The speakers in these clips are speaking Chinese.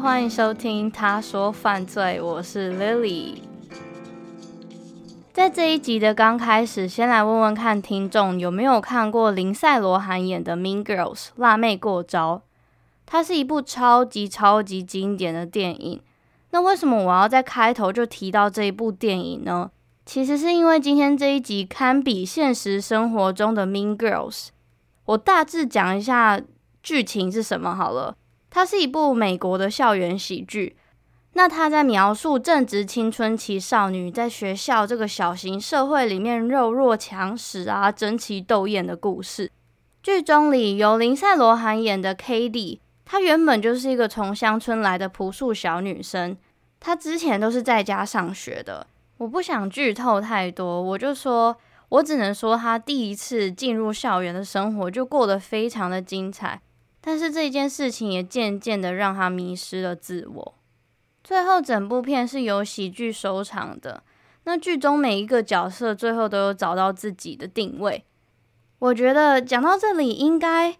欢迎收听《他说犯罪》，我是 Lily。在这一集的刚开始，先来问问看听众有没有看过林赛·罗韩演的《Mean Girls》辣妹过招。它是一部超级超级经典的电影。那为什么我要在开头就提到这一部电影呢？其实是因为今天这一集堪比现实生活中的《Mean Girls》。我大致讲一下剧情是什么好了。它是一部美国的校园喜剧。那他在描述正值青春期少女在学校这个小型社会里面柔弱强食啊、争奇斗艳的故事。剧中里由林赛·罗韩演的 Cady，她原本就是一个从乡村来的朴素小女生。她之前都是在家上学的。我不想剧透太多，我就说，我只能说她第一次进入校园的生活就过得非常的精彩。但是这件事情也渐渐的让他迷失了自我。最后，整部片是由喜剧收场的。那剧中每一个角色最后都有找到自己的定位。我觉得讲到这里，应该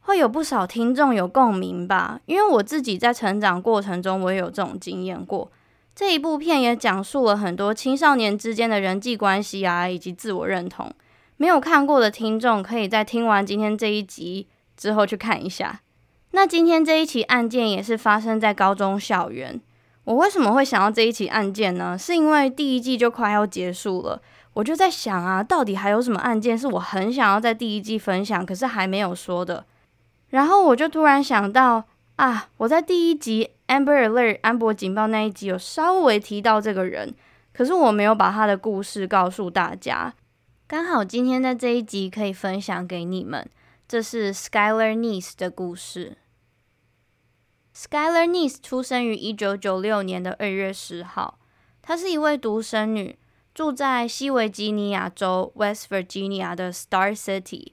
会有不少听众有共鸣吧，因为我自己在成长过程中，我也有这种经验过。这一部片也讲述了很多青少年之间的人际关系啊，以及自我认同。没有看过的听众，可以在听完今天这一集之后去看一下。那今天这一起案件也是发生在高中校园。我为什么会想到这一起案件呢？是因为第一季就快要结束了，我就在想啊，到底还有什么案件是我很想要在第一季分享，可是还没有说的。然后我就突然想到啊，我在第一集 Amber Alert 安博警报那一集有稍微提到这个人，可是我没有把他的故事告诉大家。刚好今天在这一集可以分享给你们，这是 Skylar Neese 的故事。Skylar Neese 出生于一九九六年的二月十号，她是一位独生女，住在西维吉尼亚州 West Virginia 的 Star City。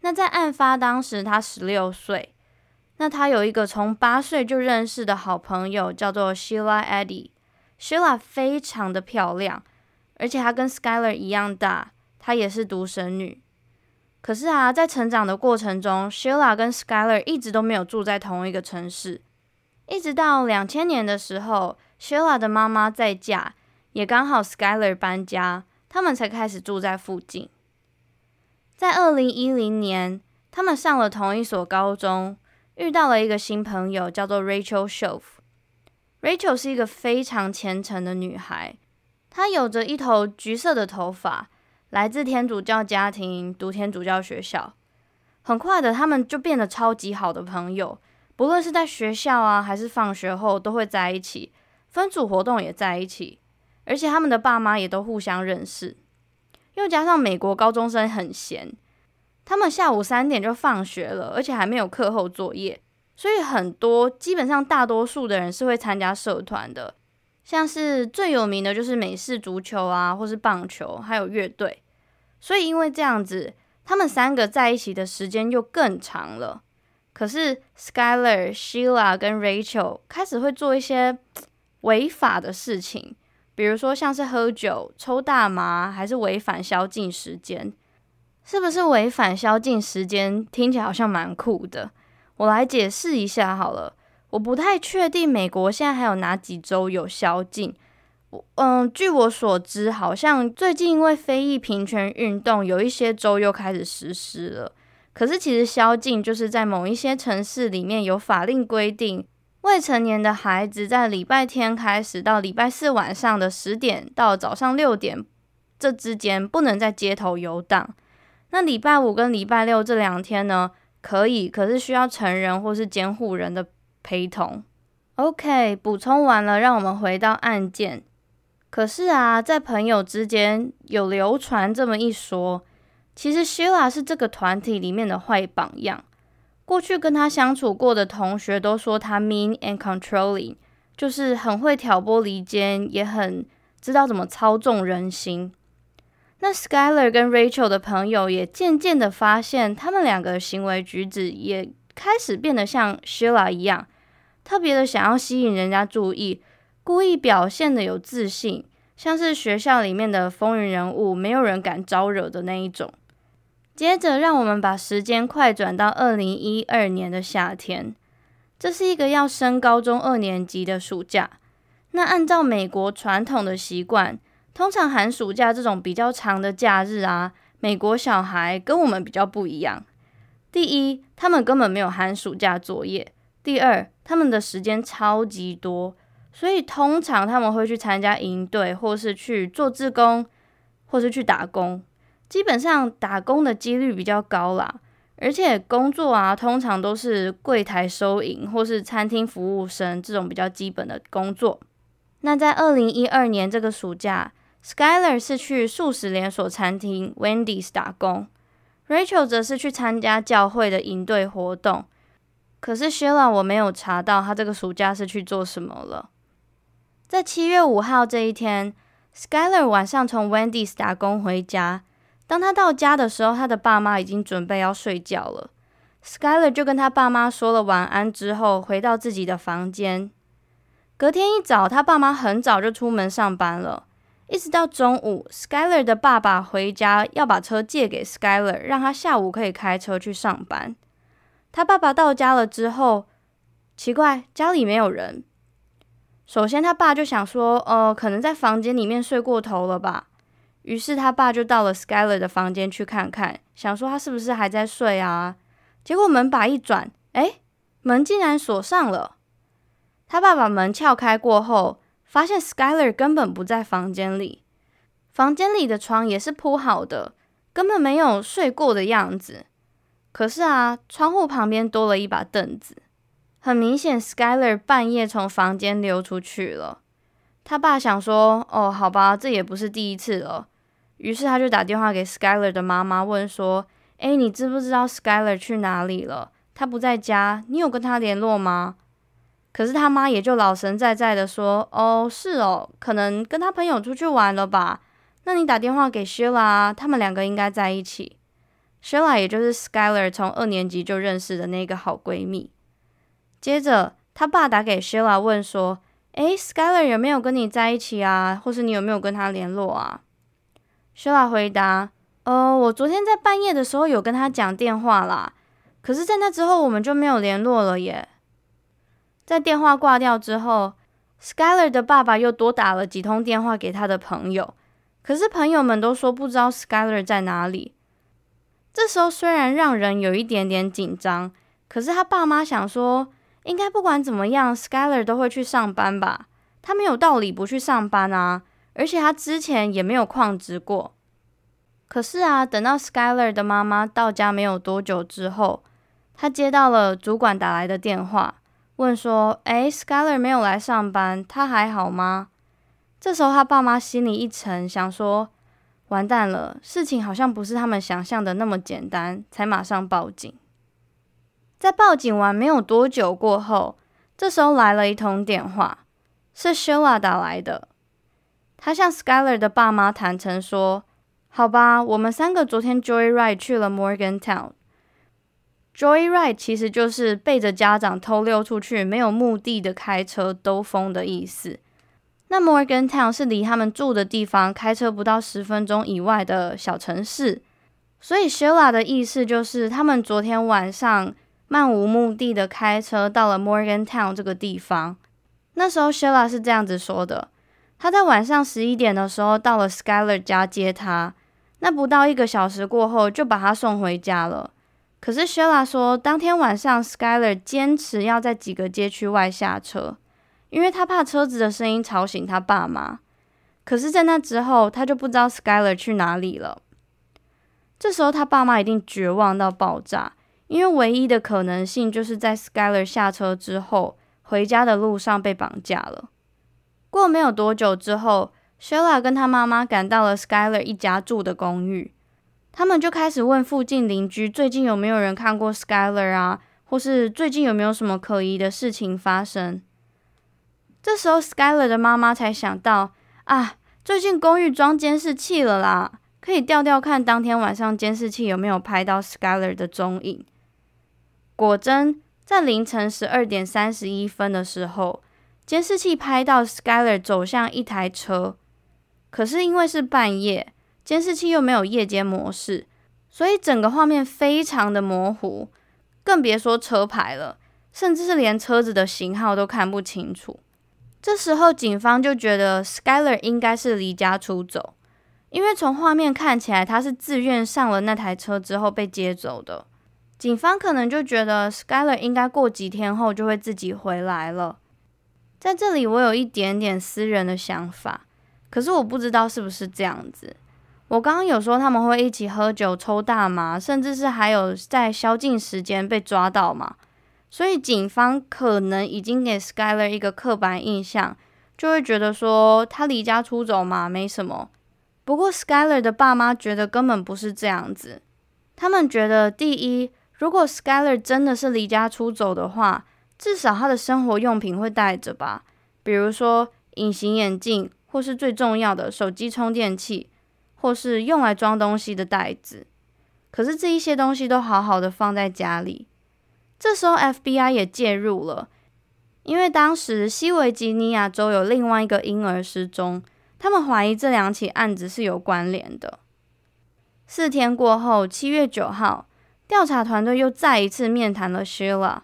那在案发当时，她十六岁。那她有一个从八岁就认识的好朋友，叫做 Sheila Eddy。Sheila 非常的漂亮，而且她跟 Skylar 一样大，她也是独生女。可是啊，在成长的过程中，Sheila 跟 Skylar 一直都没有住在同一个城市。一直到两千年的时候，Sheila 的妈妈再嫁，也刚好 Skylar 搬家，他们才开始住在附近。在二零一零年，他们上了同一所高中，遇到了一个新朋友，叫做 Rachel Shelf。Rachel 是一个非常虔诚的女孩，她有着一头橘色的头发，来自天主教家庭，读天主教学校。很快的，他们就变得超级好的朋友。不论是在学校啊，还是放学后，都会在一起，分组活动也在一起，而且他们的爸妈也都互相认识。又加上美国高中生很闲，他们下午三点就放学了，而且还没有课后作业，所以很多，基本上大多数的人是会参加社团的，像是最有名的就是美式足球啊，或是棒球，还有乐队。所以因为这样子，他们三个在一起的时间又更长了。可是 Skyler、Sheila 跟 Rachel 开始会做一些违法的事情，比如说像是喝酒、抽大麻，还是违反宵禁时间。是不是违反宵禁时间？听起来好像蛮酷的。我来解释一下好了。我不太确定美国现在还有哪几州有宵禁。嗯，据我所知，好像最近因为非裔平权运动，有一些州又开始实施了。可是，其实宵禁就是在某一些城市里面有法令规定，未成年的孩子在礼拜天开始到礼拜四晚上的十点到早上六点这之间不能在街头游荡。那礼拜五跟礼拜六这两天呢，可以，可是需要成人或是监护人的陪同。OK，补充完了，让我们回到案件。可是啊，在朋友之间有流传这么一说。其实 Sheila 是这个团体里面的坏榜样。过去跟他相处过的同学都说他 mean and controlling，就是很会挑拨离间，也很知道怎么操纵人心。那 Skyler 跟 Rachel 的朋友也渐渐的发现，他们两个行为举止也开始变得像 Sheila 一样，特别的想要吸引人家注意，故意表现的有自信，像是学校里面的风云人物，没有人敢招惹的那一种。接着，让我们把时间快转到二零一二年的夏天。这是一个要升高中二年级的暑假。那按照美国传统的习惯，通常寒暑假这种比较长的假日啊，美国小孩跟我们比较不一样。第一，他们根本没有寒暑假作业；第二，他们的时间超级多，所以通常他们会去参加营队，或是去做志工，或是去打工。基本上打工的几率比较高啦。而且工作啊，通常都是柜台收银或是餐厅服务生这种比较基本的工作。那在二零一二年这个暑假，Skyler 是去素食连锁餐厅 Wendy's 打工，Rachel 则是去参加教会的营队活动。可是 Sheila 我没有查到他这个暑假是去做什么了。在七月五号这一天，Skyler 晚上从 Wendy's 打工回家。当他到家的时候，他的爸妈已经准备要睡觉了。Skyler 就跟他爸妈说了晚安之后，回到自己的房间。隔天一早，他爸妈很早就出门上班了，一直到中午，Skyler 的爸爸回家要把车借给 Skyler，让他下午可以开车去上班。他爸爸到家了之后，奇怪，家里没有人。首先，他爸就想说，呃，可能在房间里面睡过头了吧。于是他爸就到了 Skyler 的房间去看看，想说他是不是还在睡啊？结果门把一转，诶，门竟然锁上了。他爸把门撬开过后，发现 Skyler 根本不在房间里，房间里的床也是铺好的，根本没有睡过的样子。可是啊，窗户旁边多了一把凳子，很明显 Skyler 半夜从房间溜出去了。他爸想说，哦，好吧，这也不是第一次了。于是他就打电话给 Skyler 的妈妈，问说：“诶，你知不知道 Skyler 去哪里了？他不在家，你有跟他联络吗？”可是他妈也就老神在在的说：“哦，是哦，可能跟他朋友出去玩了吧？那你打电话给 Sheila，他们两个应该在一起。Sheila 也就是 Skyler 从二年级就认识的那个好闺蜜。接着他爸打给 Sheila 问说：“诶，Skyler 有没有跟你在一起啊？或是你有没有跟他联络啊？” Sheila 回答：“呃，我昨天在半夜的时候有跟他讲电话啦，可是，在那之后我们就没有联络了耶。”在电话挂掉之后，Skyler 的爸爸又多打了几通电话给他的朋友，可是朋友们都说不知道 Skyler 在哪里。这时候虽然让人有一点点紧张，可是他爸妈想说，应该不管怎么样，Skyler 都会去上班吧？他没有道理不去上班啊。而且他之前也没有旷职过，可是啊，等到 Skyler 的妈妈到家没有多久之后，他接到了主管打来的电话，问说：“诶，Skyler 没有来上班，他还好吗？”这时候他爸妈心里一沉，想说：“完蛋了，事情好像不是他们想象的那么简单。”才马上报警。在报警完没有多久过后，这时候来了一通电话，是 Shaw 打来的。他向 Skyler 的爸妈坦诚说：“好吧，我们三个昨天 Joyride 去了 Morgantown。Joyride 其实就是背着家长偷溜出去，没有目的的开车兜风的意思。那 Morgantown 是离他们住的地方开车不到十分钟以外的小城市，所以 Sheila 的意思就是他们昨天晚上漫无目的的开车到了 Morgantown 这个地方。那时候 Sheila 是这样子说的。”他在晚上十一点的时候到了 Skyler 家接他，那不到一个小时过后就把他送回家了。可是 Sheila 说，当天晚上 Skyler 坚持要在几个街区外下车，因为他怕车子的声音吵醒他爸妈。可是，在那之后，他就不知道 Skyler 去哪里了。这时候，他爸妈一定绝望到爆炸，因为唯一的可能性就是在 Skyler 下车之后，回家的路上被绑架了。过没有多久之后，Sheila 跟他妈妈赶到了 Skyler 一家住的公寓，他们就开始问附近邻居最近有没有人看过 Skyler 啊，或是最近有没有什么可疑的事情发生。这时候，Skyler 的妈妈才想到啊，最近公寓装监视器了啦，可以调调看当天晚上监视器有没有拍到 Skyler 的踪影。果真，在凌晨十二点三十一分的时候。监视器拍到 Skyler 走向一台车，可是因为是半夜，监视器又没有夜间模式，所以整个画面非常的模糊，更别说车牌了。甚至是连车子的型号都看不清楚。这时候，警方就觉得 Skyler 应该是离家出走，因为从画面看起来，他是自愿上了那台车之后被接走的。警方可能就觉得 Skyler 应该过几天后就会自己回来了。在这里，我有一点点私人的想法，可是我不知道是不是这样子。我刚刚有说他们会一起喝酒、抽大麻，甚至是还有在宵禁时间被抓到嘛？所以警方可能已经给 Skyler 一个刻板印象，就会觉得说他离家出走嘛，没什么。不过 Skyler 的爸妈觉得根本不是这样子，他们觉得第一，如果 Skyler 真的是离家出走的话，至少他的生活用品会带着吧，比如说隐形眼镜，或是最重要的手机充电器。或是用来装东西的袋子，可是这一些东西都好好的放在家里。这时候 FBI 也介入了，因为当时西维吉尼亚州有另外一个婴儿失踪，他们怀疑这两起案子是有关联的。四天过后，七月九号，调查团队又再一次面谈了 Sheila，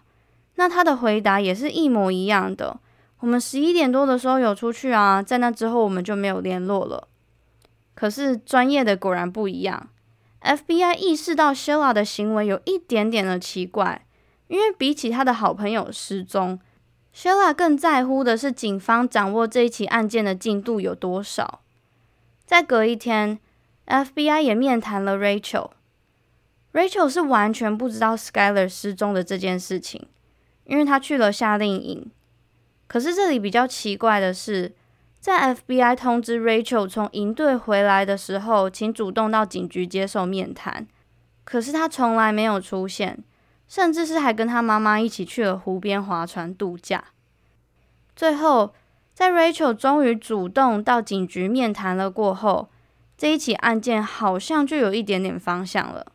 那他的回答也是一模一样的。我们十一点多的时候有出去啊，在那之后我们就没有联络了。可是专业的果然不一样，FBI 意识到 Sheila 的行为有一点点的奇怪，因为比起他的好朋友失踪，Sheila 更在乎的是警方掌握这一起案件的进度有多少。再隔一天，FBI 也面谈了 Rachel，Rachel 是完全不知道 Skyler 失踪的这件事情，因为他去了夏令营。可是这里比较奇怪的是。在 FBI 通知 Rachel 从营队回来的时候，请主动到警局接受面谈。可是他从来没有出现，甚至是还跟他妈妈一起去了湖边划船度假。最后，在 Rachel 终于主动到警局面谈了过后，这一起案件好像就有一点点方向了，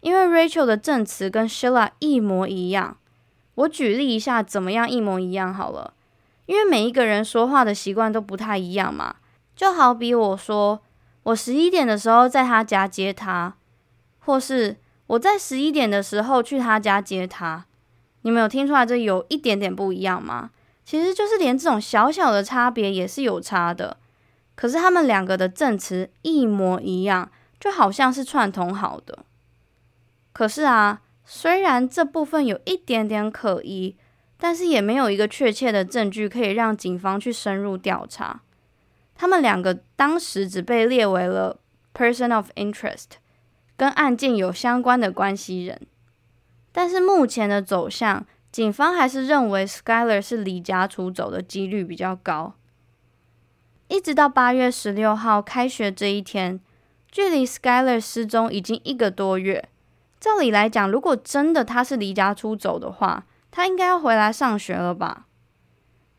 因为 Rachel 的证词跟 Sheila 一模一样。我举例一下，怎么样一模一样好了。因为每一个人说话的习惯都不太一样嘛，就好比我说我十一点的时候在他家接他，或是我在十一点的时候去他家接他，你们有听出来这有一点点不一样吗？其实就是连这种小小的差别也是有差的，可是他们两个的证词一模一样，就好像是串通好的。可是啊，虽然这部分有一点点可疑。但是也没有一个确切的证据可以让警方去深入调查。他们两个当时只被列为了 person of interest，跟案件有相关的关系人。但是目前的走向，警方还是认为 Skyler 是离家出走的几率比较高。一直到八月十六号开学这一天，距离 Skyler 失踪已经一个多月。照理来讲，如果真的他是离家出走的话，他应该要回来上学了吧？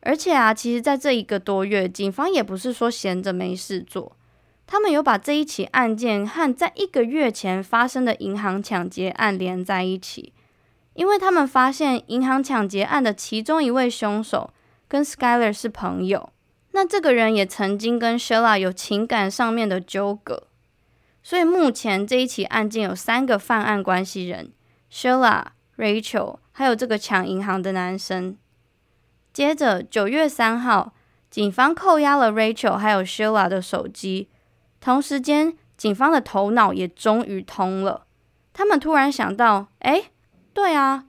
而且啊，其实，在这一个多月，警方也不是说闲着没事做，他们有把这一起案件和在一个月前发生的银行抢劫案连在一起，因为他们发现银行抢劫案的其中一位凶手跟 Skyler 是朋友，那这个人也曾经跟 Sheila 有情感上面的纠葛，所以目前这一起案件有三个犯案关系人：Sheila、Rachel。还有这个抢银行的男生。接着，九月三号，警方扣押了 Rachel 还有 Sheila 的手机。同时间，警方的头脑也终于通了。他们突然想到：哎，对啊，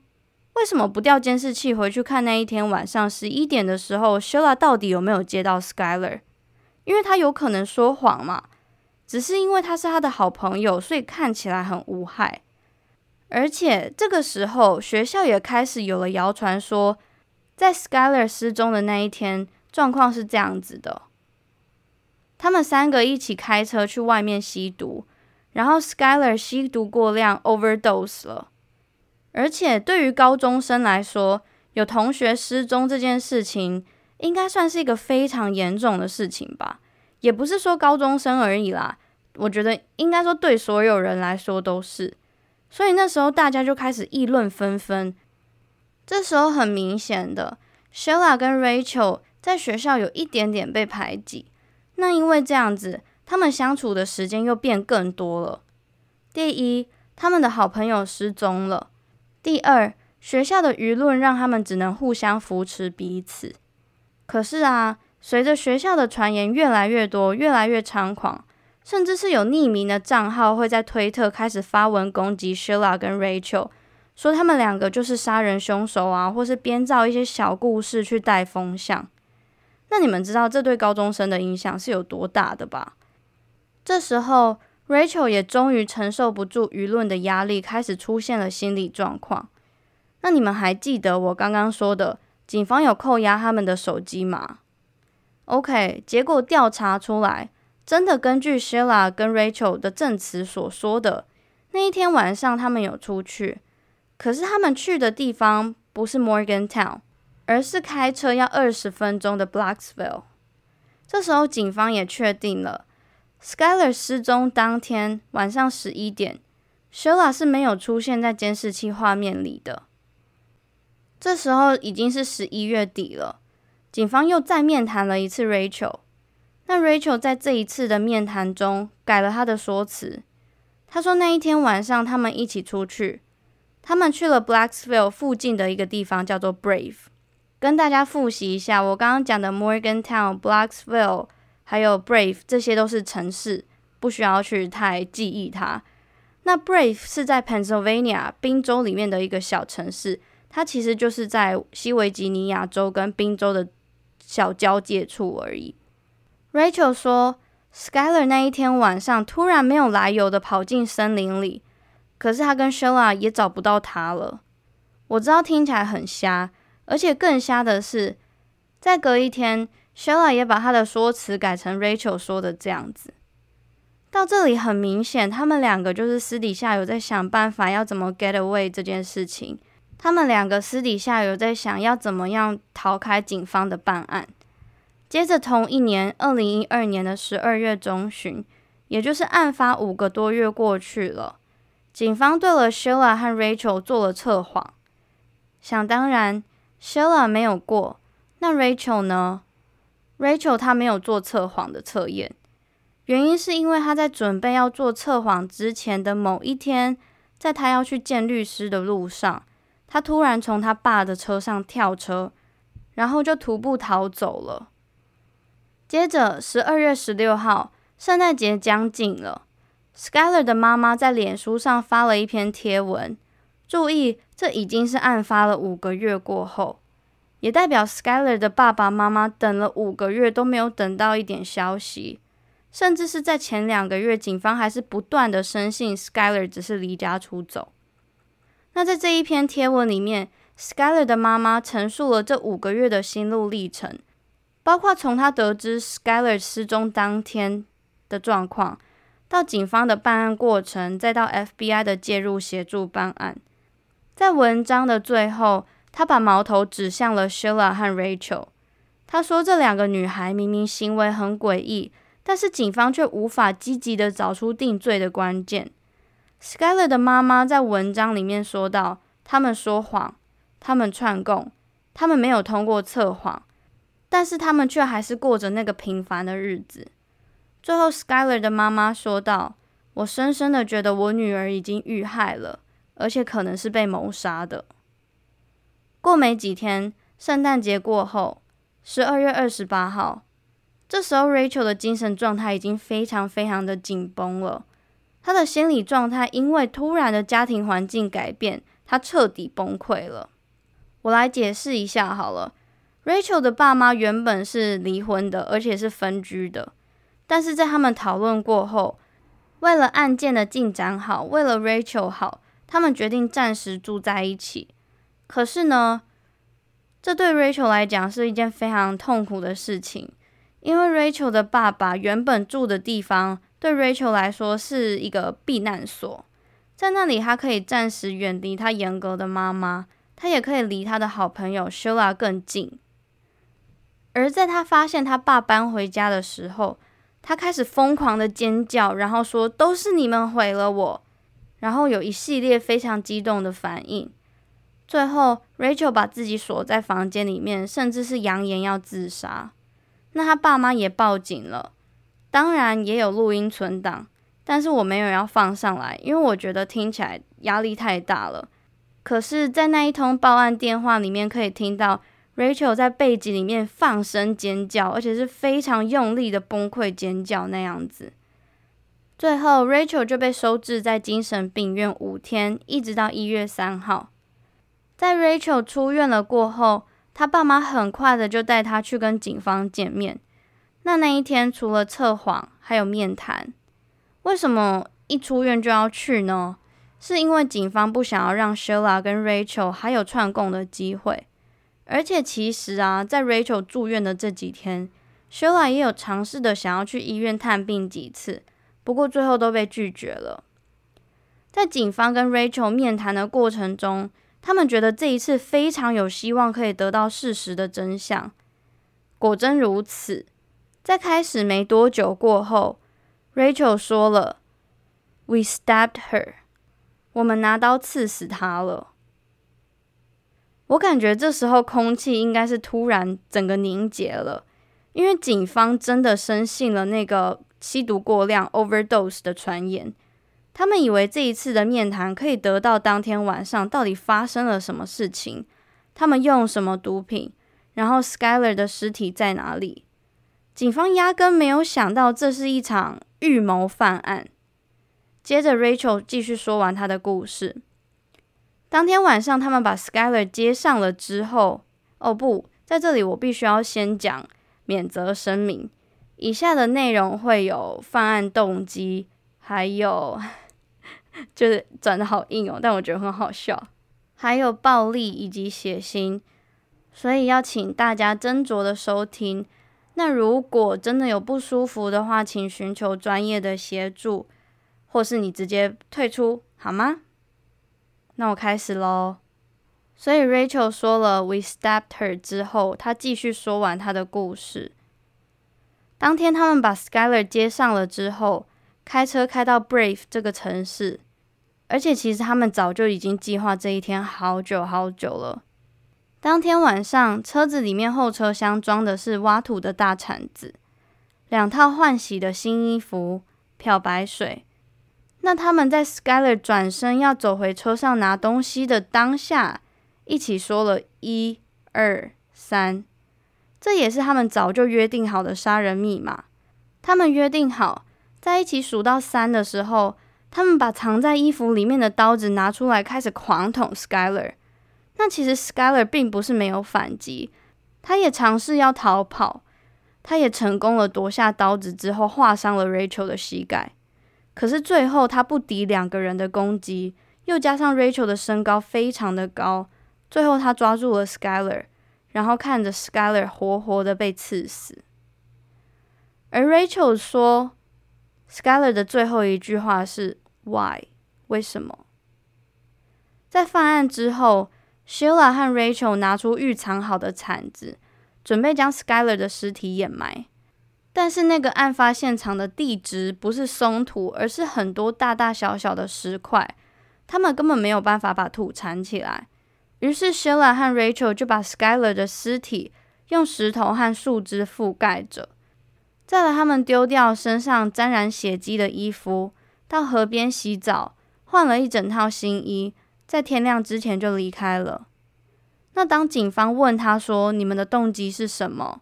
为什么不调监视器回去看那一天晚上十一点的时候，Sheila 到底有没有接到 Skyler？因为他有可能说谎嘛。只是因为他是他的好朋友，所以看起来很无害。而且这个时候，学校也开始有了谣传说，在 Skyler 失踪的那一天，状况是这样子的：他们三个一起开车去外面吸毒，然后 Skyler 吸毒过量，overdose 了。而且对于高中生来说，有同学失踪这件事情，应该算是一个非常严重的事情吧？也不是说高中生而已啦，我觉得应该说对所有人来说都是。所以那时候大家就开始议论纷纷。这时候很明显的，Sheila 跟 Rachel 在学校有一点点被排挤。那因为这样子，他们相处的时间又变更多了。第一，他们的好朋友失踪了；第二，学校的舆论让他们只能互相扶持彼此。可是啊，随着学校的传言越来越多，越来越猖狂，甚至是有匿名的账号会在推特开始发文攻击 Sheila 跟 Rachel，说他们两个就是杀人凶手啊，或是编造一些小故事去带风向。那你们知道这对高中生的影响是有多大的吧？这时候，Rachel 也终于承受不住舆论的压力，开始出现了心理状况。那你们还记得我刚刚说的，警方有扣押他们的手机吗？OK，结果调查出来，真的根据 Sheila 跟 Rachel 的证词所说的，那一天晚上他们有出去，可是他们去的地方不是 Morgantown，而是开车要二十分钟的 Blacksville。这时候警方也确定了。Skyler 失踪当天晚上十一点，Sheila 是没有出现在监视器画面里的。这时候已经是十一月底了，警方又再面谈了一次 Rachel。那 Rachel 在这一次的面谈中改了他的说辞，他说那一天晚上他们一起出去，他们去了 Blacksville 附近的一个地方叫做 Brave。跟大家复习一下，我刚刚讲的 Morgantown、Blacksville。还有 Brave，这些都是城市，不需要去太记忆它。那 Brave 是在 Pennsylvania 宾州里面的一个小城市，它其实就是在西维吉尼亚州跟宾州的小交界处而已。Rachel 说，Skyler 那一天晚上突然没有来由的跑进森林里，可是他跟 Sheila 也找不到他了。我知道听起来很瞎，而且更瞎的是，再隔一天。Sheila 也把他的说辞改成 Rachel 说的这样子。到这里很明显，他们两个就是私底下有在想办法要怎么 get away 这件事情。他们两个私底下有在想要怎么样逃开警方的办案。接着同一年，二零一二年的十二月中旬，也就是案发五个多月过去了，警方对了 Sheila 和 Rachel 做了测谎。想当然，Sheila 没有过，那 Rachel 呢？Rachel 她没有做测谎的测验，原因是因为她在准备要做测谎之前的某一天，在她要去见律师的路上，她突然从她爸的车上跳车，然后就徒步逃走了。接着，十二月十六号，圣诞节将近了，Skyler 的妈妈在脸书上发了一篇贴文，注意，这已经是案发了五个月过后。也代表 Skyler 的爸爸妈妈等了五个月都没有等到一点消息，甚至是在前两个月，警方还是不断的深信 Skyler 只是离家出走。那在这一篇贴文里面，Skyler 的妈妈陈述了这五个月的心路历程，包括从他得知 Skyler 失踪当天的状况，到警方的办案过程，再到 FBI 的介入协助办案。在文章的最后，他把矛头指向了 Sheila 和 Rachel。他说，这两个女孩明明行为很诡异，但是警方却无法积极的找出定罪的关键。Skyler 的妈妈在文章里面说道：“他们说谎，他们串供，他们没有通过测谎，但是他们却还是过着那个平凡的日子。”最后，Skyler 的妈妈说道：“我深深的觉得我女儿已经遇害了，而且可能是被谋杀的。”过没几天，圣诞节过后，十二月二十八号，这时候 Rachel 的精神状态已经非常非常的紧绷了。她的心理状态因为突然的家庭环境改变，她彻底崩溃了。我来解释一下好了。Rachel 的爸妈原本是离婚的，而且是分居的，但是在他们讨论过后，为了案件的进展好，为了 Rachel 好，他们决定暂时住在一起。可是呢，这对 Rachel 来讲是一件非常痛苦的事情，因为 Rachel 的爸爸原本住的地方对 Rachel 来说是一个避难所，在那里他可以暂时远离他严格的妈妈，他也可以离他的好朋友 Sheila 更近。而在他发现他爸搬回家的时候，他开始疯狂的尖叫，然后说：“都是你们毁了我！”然后有一系列非常激动的反应。最后，Rachel 把自己锁在房间里面，甚至是扬言要自杀。那他爸妈也报警了，当然也有录音存档，但是我没有要放上来，因为我觉得听起来压力太大了。可是，在那一通报案电话里面，可以听到 Rachel 在背景里面放声尖叫，而且是非常用力的崩溃尖叫那样子。最后，Rachel 就被收治在精神病院五天，一直到一月三号。在 Rachel 出院了过后，他爸妈很快的就带他去跟警方见面。那那一天，除了测谎，还有面谈。为什么一出院就要去呢？是因为警方不想要让 Sheila 跟 Rachel 还有串供的机会。而且其实啊，在 Rachel 住院的这几天，Sheila 也有尝试的想要去医院探病几次。不过最后都被拒绝了。在警方跟 Rachel 面谈的过程中，他们觉得这一次非常有希望可以得到事实的真相。果真如此，在开始没多久过后，Rachel 说了：“We stabbed her。”我们拿刀刺死她了。我感觉这时候空气应该是突然整个凝结了，因为警方真的深信了那个。吸毒过量 （overdose） 的传言，他们以为这一次的面谈可以得到当天晚上到底发生了什么事情，他们用什么毒品，然后 Skyler 的尸体在哪里。警方压根没有想到这是一场预谋犯案。接着，Rachel 继续说完她的故事。当天晚上，他们把 Skyler 接上了之后，哦不，在这里我必须要先讲免责声明。以下的内容会有犯案动机，还有就是转的好硬哦，但我觉得很好笑，还有暴力以及血腥，所以要请大家斟酌的收听。那如果真的有不舒服的话，请寻求专业的协助，或是你直接退出好吗？那我开始喽。所以 Rachel 说了 “We stabbed her” 之后，她继续说完她的故事。当天他们把 Skyler 接上了之后，开车开到 Brave 这个城市，而且其实他们早就已经计划这一天好久好久了。当天晚上，车子里面后车厢装的是挖土的大铲子，两套换洗的新衣服，漂白水。那他们在 Skyler 转身要走回车上拿东西的当下，一起说了一二三。这也是他们早就约定好的杀人密码。他们约定好，在一起数到三的时候，他们把藏在衣服里面的刀子拿出来，开始狂捅 Skyler。那其实 Skyler 并不是没有反击，他也尝试要逃跑，他也成功了夺下刀子之后划伤了 Rachel 的膝盖。可是最后他不敌两个人的攻击，又加上 Rachel 的身高非常的高，最后他抓住了 Skyler。然后看着 Skyler 活活的被刺死，而 Rachel 说，Skyler 的最后一句话是 “Why？为什么？”在犯案之后，Sheila 和 Rachel 拿出预藏好的铲子，准备将 Skyler 的尸体掩埋。但是那个案发现场的地质不是松土，而是很多大大小小的石块，他们根本没有办法把土铲起来。于是，Sheila 和 Rachel 就把 Skyler 的尸体用石头和树枝覆盖着。再来，他们丢掉身上沾染血迹的衣服，到河边洗澡，换了一整套新衣，在天亮之前就离开了。那当警方问他说：“你们的动机是什么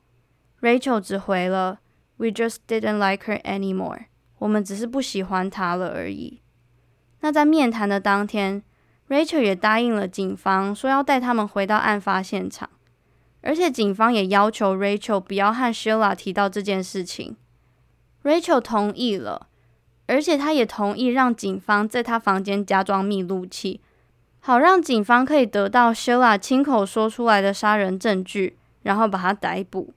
？”Rachel 只回了：“We just didn't like her anymore。”我们只是不喜欢她了而已。那在面谈的当天。Rachel 也答应了警方，说要带他们回到案发现场，而且警方也要求 Rachel 不要和 Sheila 提到这件事情。Rachel 同意了，而且他也同意让警方在他房间加装密录器，好让警方可以得到 Sheila 亲口说出来的杀人证据，然后把他逮捕。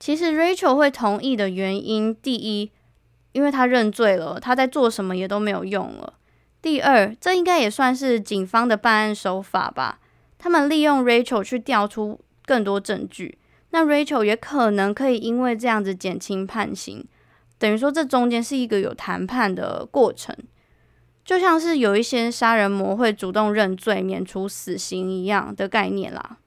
其实 Rachel 会同意的原因，第一，因为他认罪了，他在做什么也都没有用了。第二，这应该也算是警方的办案手法吧。他们利用 Rachel 去调出更多证据，那 Rachel 也可能可以因为这样子减轻判刑。等于说，这中间是一个有谈判的过程，就像是有一些杀人魔会主动认罪免除死刑一样的概念啦。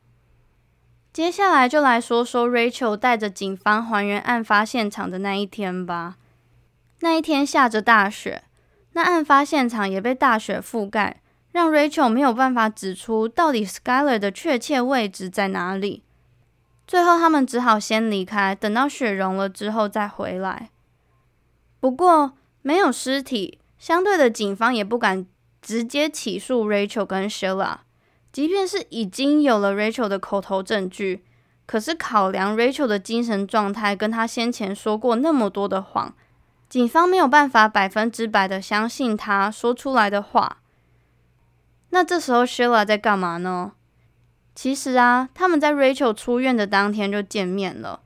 接下来就来说说 Rachel 带着警方还原案发现场的那一天吧。那一天下着大雪。那案发现场也被大雪覆盖，让 Rachel 没有办法指出到底 Skyler 的确切位置在哪里。最后，他们只好先离开，等到雪融了之后再回来。不过，没有尸体，相对的，警方也不敢直接起诉 Rachel 跟 Sheila。即便是已经有了 Rachel 的口头证据，可是考量 Rachel 的精神状态，跟她先前说过那么多的谎，警方没有办法百分之百的相信他说出来的话。那这时候 Sheila 在干嘛呢？其实啊，他们在 Rachel 出院的当天就见面了。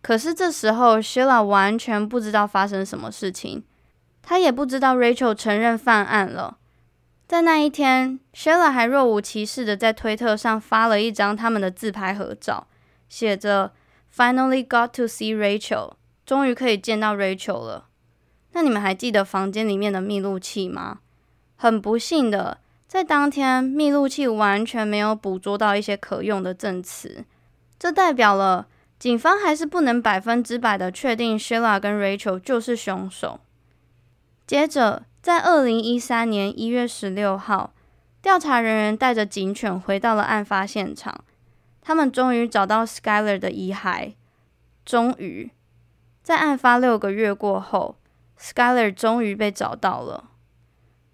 可是这时候 Sheila 完全不知道发生什么事情，她也不知道 Rachel 承认犯案了。在那一天，Sheila 还若无其事的在推特上发了一张他们的自拍合照，写着 “Finally got to see Rachel”，终于可以见到 Rachel 了。那你们还记得房间里面的密录器吗？很不幸的。在当天，密录器完全没有捕捉到一些可用的证词，这代表了警方还是不能百分之百的确定 Sheila 跟 Rachel 就是凶手。接着，在二零一三年一月十六号，调查人员带着警犬回到了案发现场，他们终于找到 Skyler 的遗骸。终于，在案发六个月过后，Skyler 终于被找到了。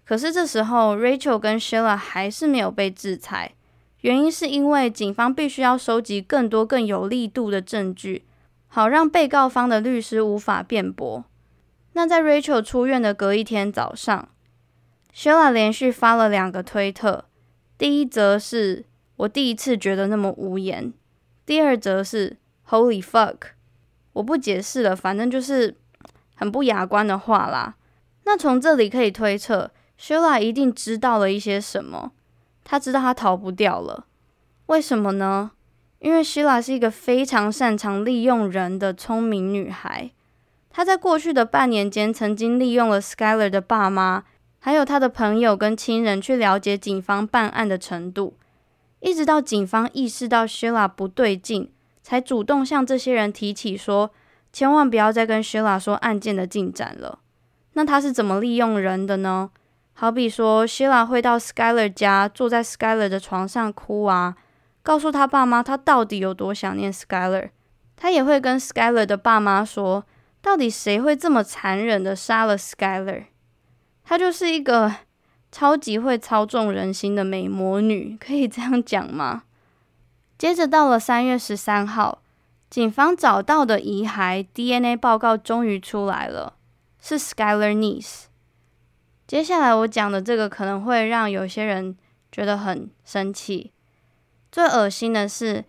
可是这时候，Rachel 跟 Sheila 还是没有被制裁，原因是因为警方必须要收集更多更有力度的证据，好让被告方的律师无法辩驳。那在 Rachel 出院的隔一天早上，Sheila 连续发了两个推特，第一则是我第一次觉得那么无言，第二则是 Holy fuck，我不解释了，反正就是很不雅观的话啦。那从这里可以推测。Sheila 一定知道了一些什么，他知道他逃不掉了。为什么呢？因为 Sheila 是一个非常擅长利用人的聪明女孩。她在过去的半年间，曾经利用了 Skyler 的爸妈，还有他的朋友跟亲人，去了解警方办案的程度。一直到警方意识到 Sheila 不对劲，才主动向这些人提起说，千万不要再跟 Sheila 说案件的进展了。那他是怎么利用人的呢？好比说，Sheila 会到 Skyler 家，坐在 Skyler 的床上哭啊，告诉他爸妈他到底有多想念 Skyler。他也会跟 Skyler 的爸妈说，到底谁会这么残忍的杀了 Skyler？她就是一个超级会操纵人心的美魔女，可以这样讲吗？接着到了三月十三号，警方找到的遗骸 DNA 报告终于出来了，是 Skyler niece。接下来我讲的这个可能会让有些人觉得很生气。最恶心的是，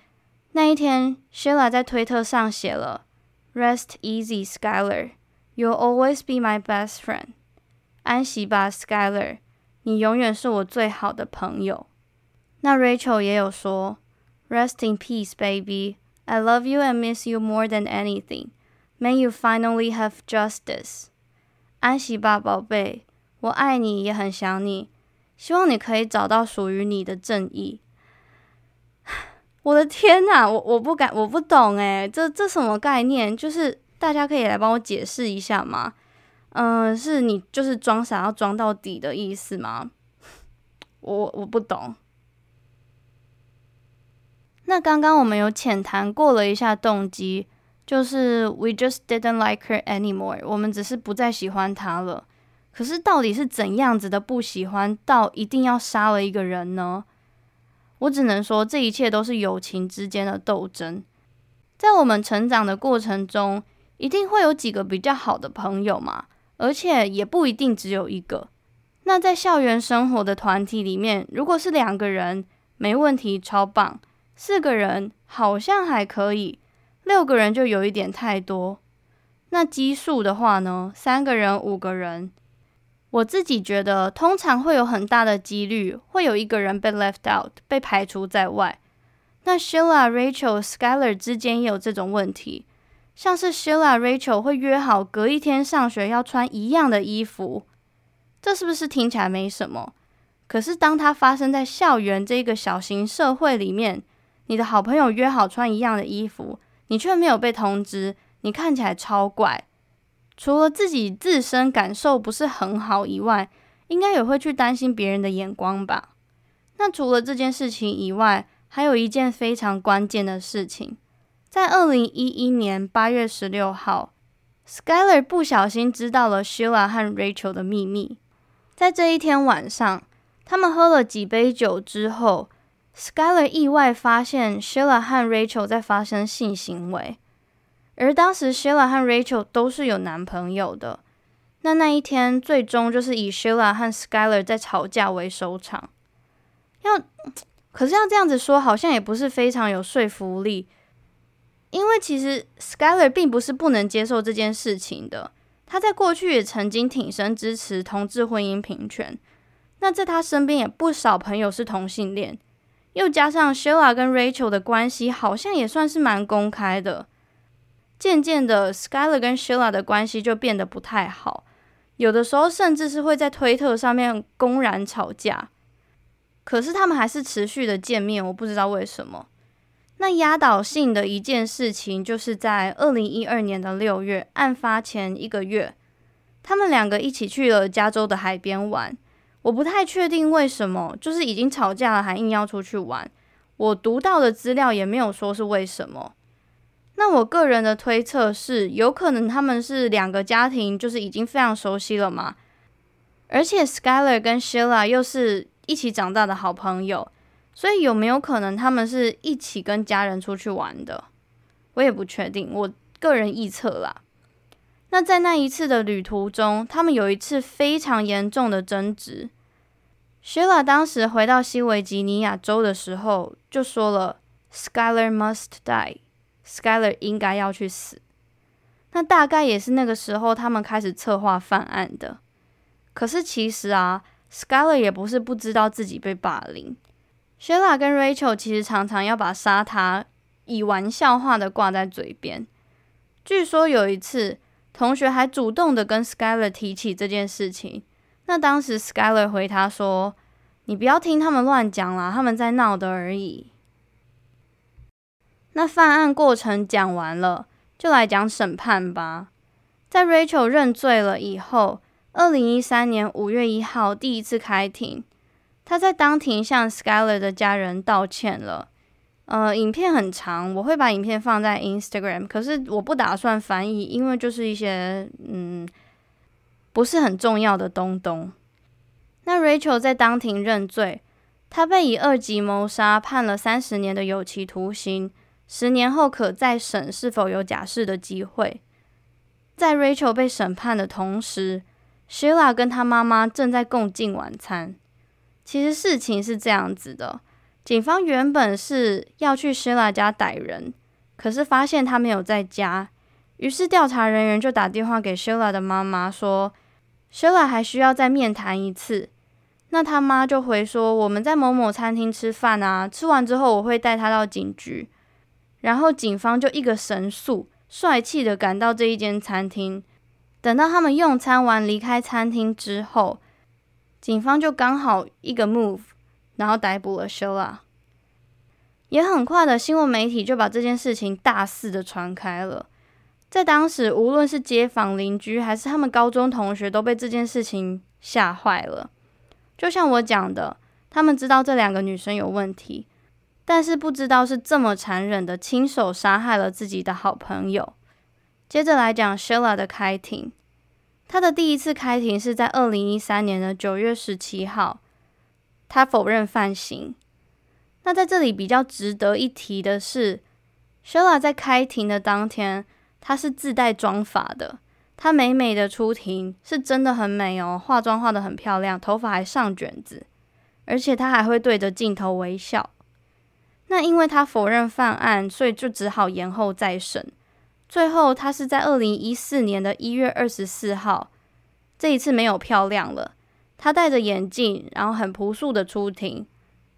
那一天，Sheila 在推特上写了 “Rest easy, Skyler. You'll always be my best friend.” 安息吧，Skyler，你永远是我最好的朋友。那 Rachel 也有说：“Rest in peace, baby. I love you and miss you more than anything. May you finally have justice.” 安息吧，宝贝。我爱你，也很想你，希望你可以找到属于你的正义。我的天呐，我我不敢，我不懂诶，这这什么概念？就是大家可以来帮我解释一下吗？嗯、是你就是装傻要装到底的意思吗？我我不懂。那刚刚我们有浅谈过了一下动机，就是 we just didn't like her anymore，我们只是不再喜欢她了。可是，到底是怎样子的不喜欢，到一定要杀了一个人呢？我只能说，这一切都是友情之间的斗争。在我们成长的过程中，一定会有几个比较好的朋友嘛，而且也不一定只有一个。那在校园生活的团体里面，如果是两个人，没问题，超棒；四个人好像还可以，六个人就有一点太多。那奇数的话呢？三个人、五个人。我自己觉得，通常会有很大的几率会有一个人被 left out，被排除在外。那 Sheila、Rachel、Skyler 之间也有这种问题，像是 Sheila、Rachel 会约好隔一天上学要穿一样的衣服，这是不是听起来没什么？可是当它发生在校园这个小型社会里面，你的好朋友约好穿一样的衣服，你却没有被通知，你看起来超怪。除了自己自身感受不是很好以外，应该也会去担心别人的眼光吧。那除了这件事情以外，还有一件非常关键的事情，在二零一一年八月十六号，Skyler 不小心知道了 Sheila 和 Rachel 的秘密。在这一天晚上，他们喝了几杯酒之后，Skyler 意外发现 Sheila 和 Rachel 在发生性行为，而当时 Sheila 和 Rachel 都是有男朋友的。那那一天最终就是以 Sheila 和 Skyler 在吵架为收场。要，可是要这样子说，好像也不是非常有说服力，因为其实 Skyler 并不是不能接受这件事情的。他在过去也曾经挺身支持同志婚姻平权。那在他身边也不少朋友是同性恋，又加上 Sheila 跟 Rachel 的关系好像也算是蛮公开的。渐渐的，Skyler 跟 Sheila 的关系就变得不太好。有的时候甚至是会在推特上面公然吵架，可是他们还是持续的见面，我不知道为什么。那压倒性的一件事情，就是在二零一二年的六月，案发前一个月，他们两个一起去了加州的海边玩。我不太确定为什么，就是已经吵架了还硬要出去玩。我读到的资料也没有说是为什么。那我个人的推测是，有可能他们是两个家庭，就是已经非常熟悉了嘛。而且 Skyler 跟 Shila 又是一起长大的好朋友，所以有没有可能他们是一起跟家人出去玩的？我也不确定，我个人臆测啦。那在那一次的旅途中，他们有一次非常严重的争执。Sheila 当时回到西维吉尼亚州的时候，就说了：“Skyler must die。” Skyler 应该要去死。那大概也是那个时候，他们开始策划犯案的。可是其实啊，Skyler 也不是不知道自己被霸凌。Sheila 跟 Rachel 其实常常要把杀他以玩笑话的挂在嘴边。据说有一次，同学还主动的跟 Skyler 提起这件事情。那当时 Skyler 回他说：“你不要听他们乱讲啦，他们在闹的而已。”那犯案过程讲完了，就来讲审判吧。在 Rachel 认罪了以后，二零一三年五月一号第一次开庭，他在当庭向 Skyler 的家人道歉了。呃，影片很长，我会把影片放在 Instagram，可是我不打算翻译，因为就是一些嗯不是很重要的东东。那 Rachel 在当庭认罪，他被以二级谋杀判了三十年的有期徒刑。十年后可再审是否有假释的机会。在 Rachel 被审判的同时，Sheila 跟她妈妈正在共进晚餐。其实事情是这样子的：警方原本是要去 Shula 家逮人，可是发现她没有在家，于是调查人员就打电话给 Shula 的妈妈说：“Shula 还需要再面谈一次。那他妈就回说：“我们在某某餐厅吃饭啊，吃完之后我会带她到警局。”然后警方就一个神速，帅气的赶到这一间餐厅。等到他们用餐完离开餐厅之后，警方就刚好一个 move，然后逮捕了 Sheila。也很快的，新闻媒体就把这件事情大肆的传开了。在当时，无论是街坊邻居还是他们高中同学，都被这件事情吓坏了。就像我讲的，他们知道这两个女生有问题。但是不知道是这么残忍的，亲手杀害了自己的好朋友。接着来讲 Sheila 的开庭，她的第一次开庭是在二零一三年的九月十七号，他否认犯行。那在这里比较值得一提的是，Sheila 在开庭的当天，她是自带妆发的，她美美的出庭，是真的很美哦，化妆化得很漂亮，头发还上卷子，而且她还会对着镜头微笑。那因为他否认犯案，所以就只好延后再审。最后，他是在二零一四年的一月二十四号，这一次没有漂亮了。他戴着眼镜，然后很朴素的出庭，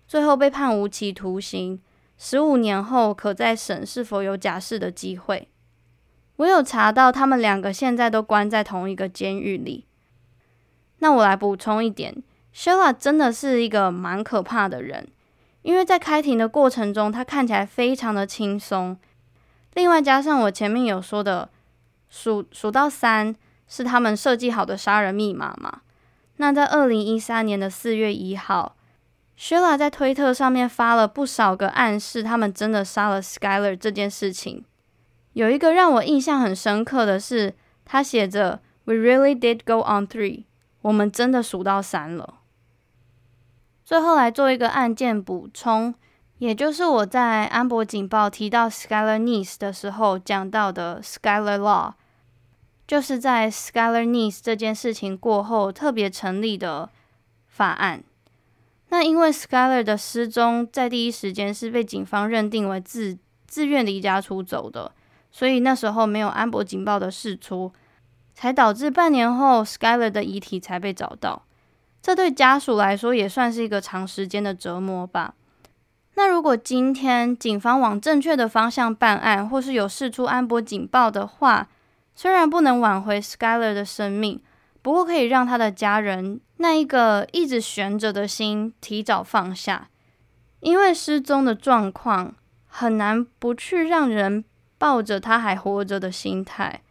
最后被判无期徒刑，十五年后可再审是否有假释的机会。我有查到，他们两个现在都关在同一个监狱里。那我来补充一点，Sheila 真的是一个蛮可怕的人。因为在开庭的过程中，他看起来非常的轻松。另外加上我前面有说的，数数到三是他们设计好的杀人密码嘛。那在二零一三年的四月一号 Sheila 在推特上面发了不少个暗示，他们真的杀了 Skyler 这件事情。有一个让我印象很深刻的是，他写着 “We really did go on three”，我们真的数到三了。最后来做一个案件补充，也就是我在安博警报提到 Skyler Niece 的时候讲到的 Skyler Law，就是在 Skyler Niece 这件事情过后特别成立的法案。那因为 Skyler 的失踪在第一时间是被警方认定为自自愿离家出走的，所以那时候没有安博警报的释出，才导致半年后 Skyler 的遗体才被找到。这对家属来说也算是一个长时间的折磨吧。那如果今天警方往正确的方向办案，或是有释出安博警报的话，虽然不能挽回 Skyler 的生命。不过可以让他的家人那一个一直悬着的心提早放下，因为失踪的状况很难不去让人抱着他还活着的心态。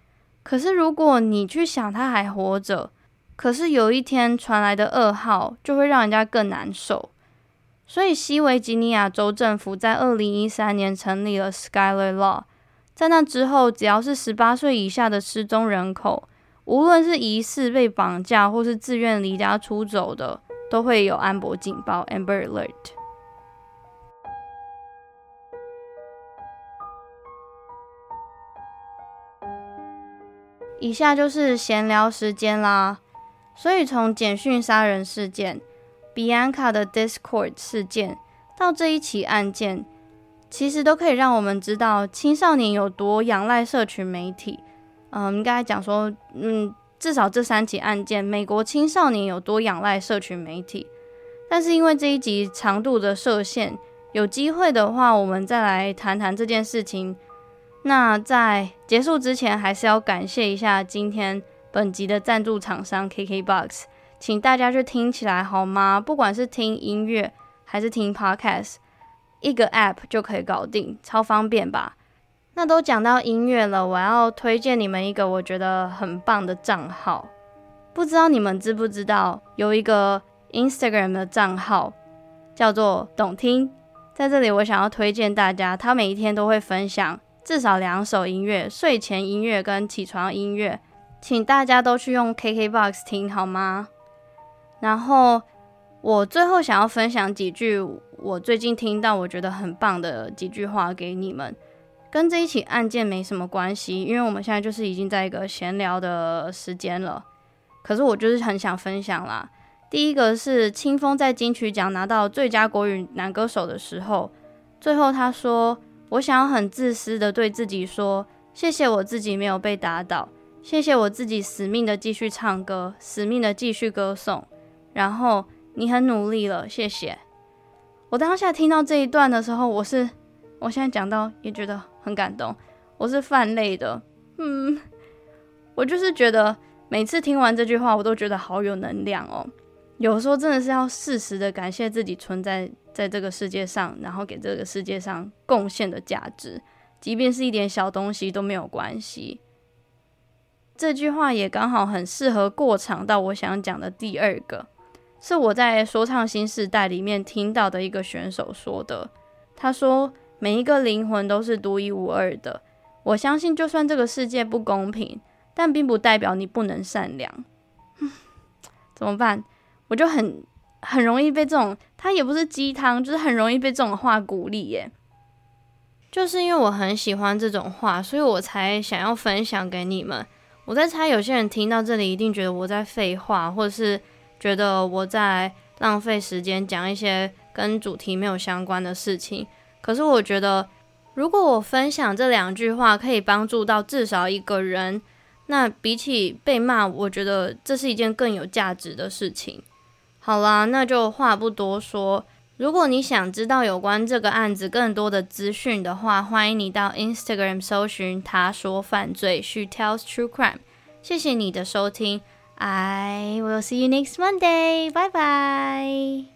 可是如果你去想他还活着，可是有一天传来的噩耗就会让人家更难受。所以西维吉尼亚州政府在二零一三年成立了 Skyler Law，在那之后，只要是十八岁以下的失踪人口。无论是疑似被绑架或是自愿离家出走的，都会有安博警报 （Amber Alert）。以下就是闲聊时间啦。所以从简讯杀人事件、Bianca 的 Discord 事件到这一起案件，其实都可以让我们知道青少年有多仰赖社群媒体。嗯，应该讲说，嗯，至少这三起案件，美国青少年有多仰赖社群媒体。但是因为这一集长度的设限，有机会的话，我们再来谈谈这件事情。那在结束之前，还是要感谢一下今天本集的赞助厂商 KKBOX，请大家去听起来好吗？不管是听音乐还是听 Podcast，一个 App 就可以搞定，超方便吧？那都讲到音乐了，我要推荐你们一个我觉得很棒的账号。不知道你们知不知道，有一个 Instagram 的账号叫做懂听。在这里，我想要推荐大家，他每一天都会分享至少两首音乐，睡前音乐跟起床音乐，请大家都去用 KKBOX 听好吗？然后我最后想要分享几句我最近听到我觉得很棒的几句话给你们。跟这一起案件没什么关系，因为我们现在就是已经在一个闲聊的时间了。可是我就是很想分享啦。第一个是清风在金曲奖拿到最佳国语男歌手的时候，最后他说：“我想要很自私的对自己说，谢谢我自己没有被打倒，谢谢我自己死命的继续唱歌，死命的继续歌颂。然后你很努力了，谢谢。”我当下听到这一段的时候，我是。我现在讲到也觉得很感动，我是泛泪的，嗯，我就是觉得每次听完这句话，我都觉得好有能量哦。有时候真的是要适时的感谢自己存在在这个世界上，然后给这个世界上贡献的价值，即便是一点小东西都没有关系。这句话也刚好很适合过场到我想讲的第二个，是我在说唱新时代里面听到的一个选手说的，他说。每一个灵魂都是独一无二的。我相信，就算这个世界不公平，但并不代表你不能善良。怎么办？我就很很容易被这种，他也不是鸡汤，就是很容易被这种话鼓励耶。就是因为我很喜欢这种话，所以我才想要分享给你们。我在猜，有些人听到这里一定觉得我在废话，或者是觉得我在浪费时间讲一些跟主题没有相关的事情。可是我觉得，如果我分享这两句话可以帮助到至少一个人，那比起被骂，我觉得这是一件更有价值的事情。好啦，那就话不多说。如果你想知道有关这个案子更多的资讯的话，欢迎你到 Instagram 搜寻“他说犯罪 ”，She tells true crime。谢谢你的收听，I will see you next Monday，拜拜。